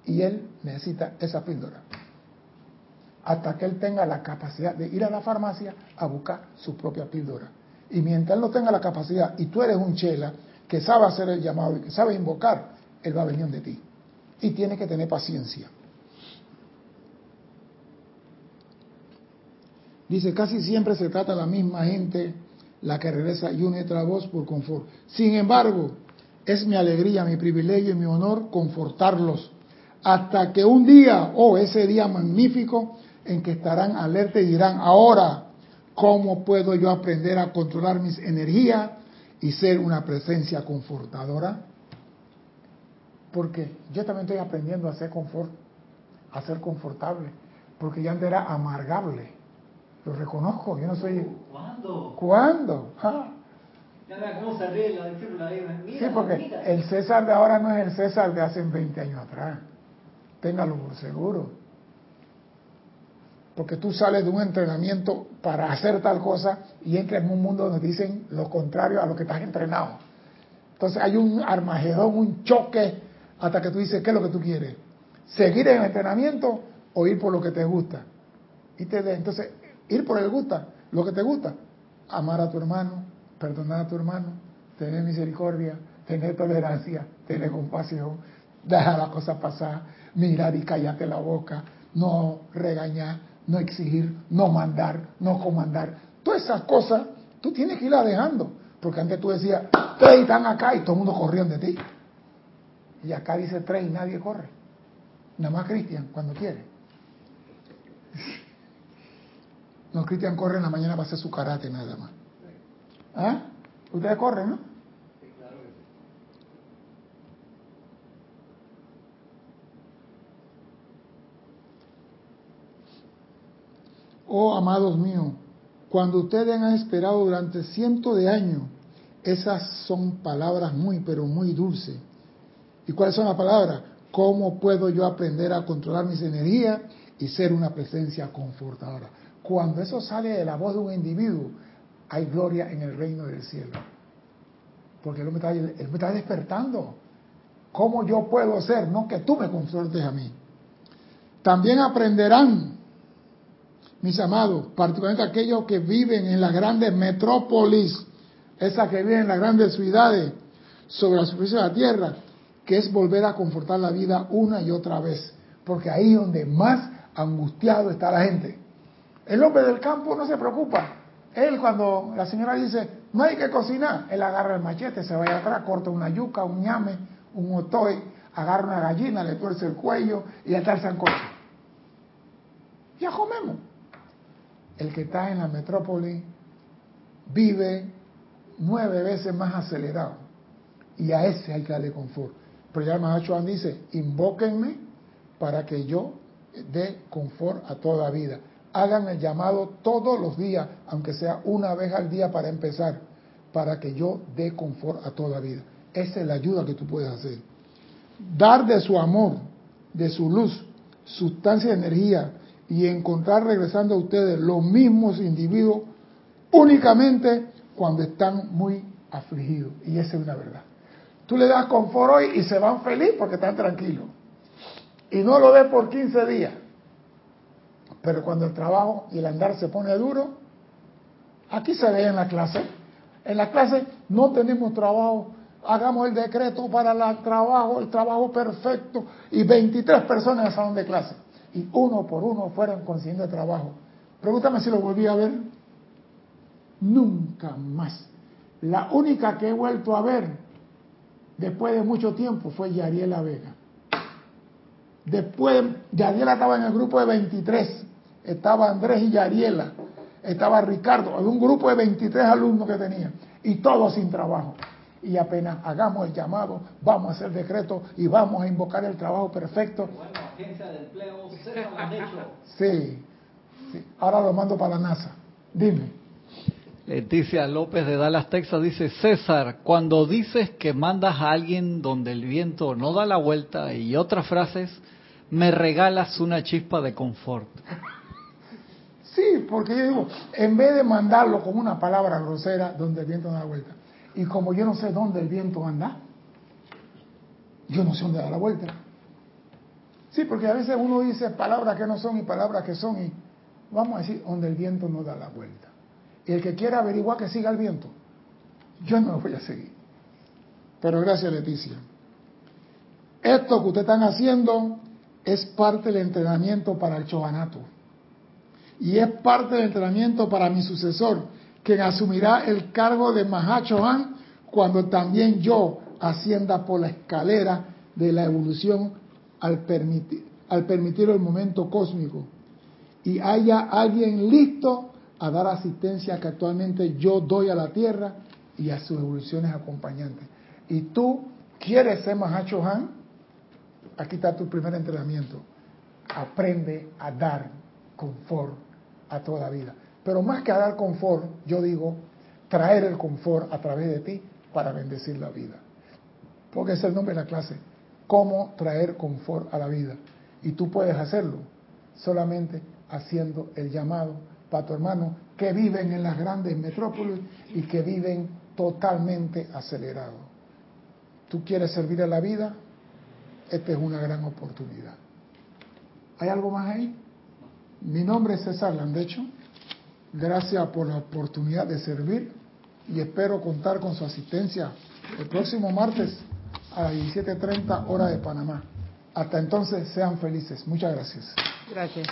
y él necesita esa píldora hasta que él tenga la capacidad de ir a la farmacia a buscar su propia píldora. Y mientras no tenga la capacidad y tú eres un chela que sabe hacer el llamado y que sabe invocar, él va a venir de ti. Y tiene que tener paciencia. Dice, casi siempre se trata de la misma gente la que regresa y une otra voz por confort. Sin embargo, es mi alegría, mi privilegio y mi honor confortarlos hasta que un día, oh, ese día magnífico, en que estarán alerta y dirán, ahora, ¿cómo puedo yo aprender a controlar mis energías y ser una presencia confortadora? Porque yo también estoy aprendiendo a ser confort, a ser confortable, porque ya antes era amargable. Lo reconozco, yo no soy... ¿Cuándo? ¿Cuándo? Ah. Cómo se Sí, porque el César de ahora no es el César de hace 20 años atrás. Téngalo por seguro. Porque tú sales de un entrenamiento para hacer tal cosa y entras en un mundo donde dicen lo contrario a lo que estás entrenado. Entonces hay un armagedón, un choque, hasta que tú dices, ¿qué es lo que tú quieres? ¿Seguir en el entrenamiento o ir por lo que te gusta? Y te entonces, ir por el gusta, lo que te gusta, amar a tu hermano, perdonar a tu hermano, tener misericordia, tener tolerancia, tener compasión, dejar las cosas pasar, mirar y callarte la boca, no regañar, no exigir, no mandar, no comandar. Todas esas cosas tú tienes que irlas dejando, porque antes tú decías, tres están acá y todo el mundo corrió de ti. Y acá dice tres y nadie corre. Nada más Cristian cuando quiere. No, Cristian corre en la mañana para hacer su karate nada más. ¿Ah? Ustedes corren, ¿no? Oh, amados míos, cuando ustedes han esperado durante cientos de años, esas son palabras muy, pero muy dulces. ¿Y cuáles son las palabras? ¿Cómo puedo yo aprender a controlar mis energías y ser una presencia confortadora? Cuando eso sale de la voz de un individuo, hay gloria en el reino del cielo. Porque él me está, despertando. ¿Cómo yo puedo ser? No que tú me confortes a mí. También aprenderán, mis amados, particularmente aquellos que viven en las grandes metrópolis, esas que viven en las grandes ciudades, sobre la superficie de la tierra, que es volver a confortar la vida una y otra vez. Porque ahí es donde más angustiado está la gente. El hombre del campo no se preocupa. Él cuando la señora dice, no hay que cocinar, él agarra el machete, se va allá atrás, corta una yuca, un ñame, un otoy, agarra una gallina, le tuerce el cuello y está el sancocho. Ya comemos. El que está en la metrópoli vive nueve veces más acelerado y a ese hay que darle confort. Pero ya el Mahachohan dice, invóquenme para que yo dé confort a toda vida. Hagan el llamado todos los días, aunque sea una vez al día para empezar, para que yo dé confort a toda vida. Esa es la ayuda que tú puedes hacer. Dar de su amor, de su luz, sustancia de energía y encontrar regresando a ustedes los mismos individuos únicamente cuando están muy afligidos. Y esa es una verdad. Tú le das confort hoy y se van felices porque están tranquilos. Y no lo ves por 15 días. Pero cuando el trabajo y el andar se pone duro, aquí se ve en la clase. En la clase no tenemos trabajo, hagamos el decreto para el trabajo, el trabajo perfecto, y 23 personas en el salón de clase. Y uno por uno fueron consiguiendo trabajo. Pregúntame si lo volví a ver. Nunca más. La única que he vuelto a ver después de mucho tiempo fue Yariela Vega. Después, Yariela estaba en el grupo de 23, estaba Andrés y Yariela, estaba Ricardo, había un grupo de 23 alumnos que tenía, y todos sin trabajo. Y apenas hagamos el llamado, vamos a hacer decreto y vamos a invocar el trabajo perfecto. Bueno, agencia de empleo. Sí, sí, ahora lo mando para la NASA. Dime. Leticia López de Dallas, Texas dice, César, cuando dices que mandas a alguien donde el viento no da la vuelta y otras frases, me regalas una chispa de confort. Sí, porque yo digo, en vez de mandarlo con una palabra grosera donde el viento no da la vuelta, y como yo no sé dónde el viento anda, yo no sé dónde da la vuelta. Sí, porque a veces uno dice palabras que no son y palabras que son, y vamos a decir, donde el viento no da la vuelta. Y el que quiera averiguar que siga el viento, yo no lo voy a seguir. Pero gracias Leticia. Esto que ustedes están haciendo es parte del entrenamiento para el Chohanato. Y es parte del entrenamiento para mi sucesor, quien asumirá el cargo de Mahachohan cuando también yo ascienda por la escalera de la evolución al permitir, al permitir el momento cósmico y haya alguien listo a dar asistencia que actualmente yo doy a la Tierra y a sus evoluciones acompañantes. Y tú quieres ser Mahacho Han, aquí está tu primer entrenamiento. Aprende a dar confort a toda vida. Pero más que dar confort, yo digo, traer el confort a través de ti para bendecir la vida. Porque es el nombre de la clase. Cómo traer confort a la vida. Y tú puedes hacerlo solamente haciendo el llamado para tu hermano que viven en las grandes metrópolis y que viven totalmente acelerados. ¿Tú quieres servir a la vida? Esta es una gran oportunidad. ¿Hay algo más ahí? Mi nombre es César Landecho. Gracias por la oportunidad de servir y espero contar con su asistencia el próximo martes a las 17.30 hora de Panamá. Hasta entonces, sean felices. Muchas gracias. Gracias.